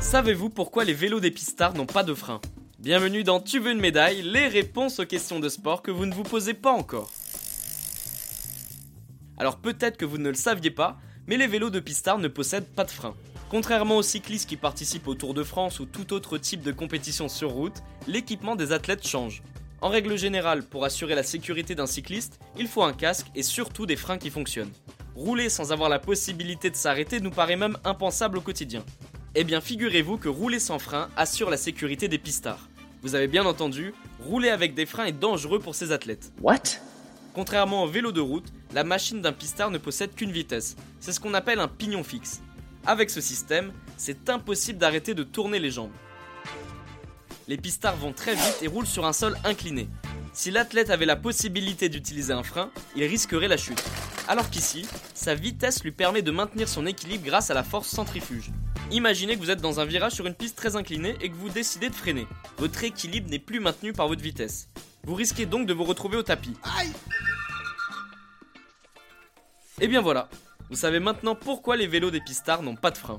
Savez-vous pourquoi les vélos des pistards n'ont pas de frein Bienvenue dans Tu veux une médaille, les réponses aux questions de sport que vous ne vous posez pas encore. Alors peut-être que vous ne le saviez pas, mais les vélos de pistards ne possèdent pas de frein. Contrairement aux cyclistes qui participent au Tour de France ou tout autre type de compétition sur route, l'équipement des athlètes change. En règle générale, pour assurer la sécurité d'un cycliste, il faut un casque et surtout des freins qui fonctionnent. Rouler sans avoir la possibilité de s'arrêter nous paraît même impensable au quotidien. Eh bien figurez-vous que rouler sans frein assure la sécurité des pistards. Vous avez bien entendu, rouler avec des freins est dangereux pour ces athlètes. What? Contrairement au vélo de route, la machine d'un pistard ne possède qu'une vitesse. C'est ce qu'on appelle un pignon fixe. Avec ce système, c'est impossible d'arrêter de tourner les jambes. Les pistards vont très vite et roulent sur un sol incliné. Si l'athlète avait la possibilité d'utiliser un frein, il risquerait la chute. Alors qu'ici, sa vitesse lui permet de maintenir son équilibre grâce à la force centrifuge. Imaginez que vous êtes dans un virage sur une piste très inclinée et que vous décidez de freiner. Votre équilibre n'est plus maintenu par votre vitesse. Vous risquez donc de vous retrouver au tapis. Et bien voilà, vous savez maintenant pourquoi les vélos des pistards n'ont pas de frein.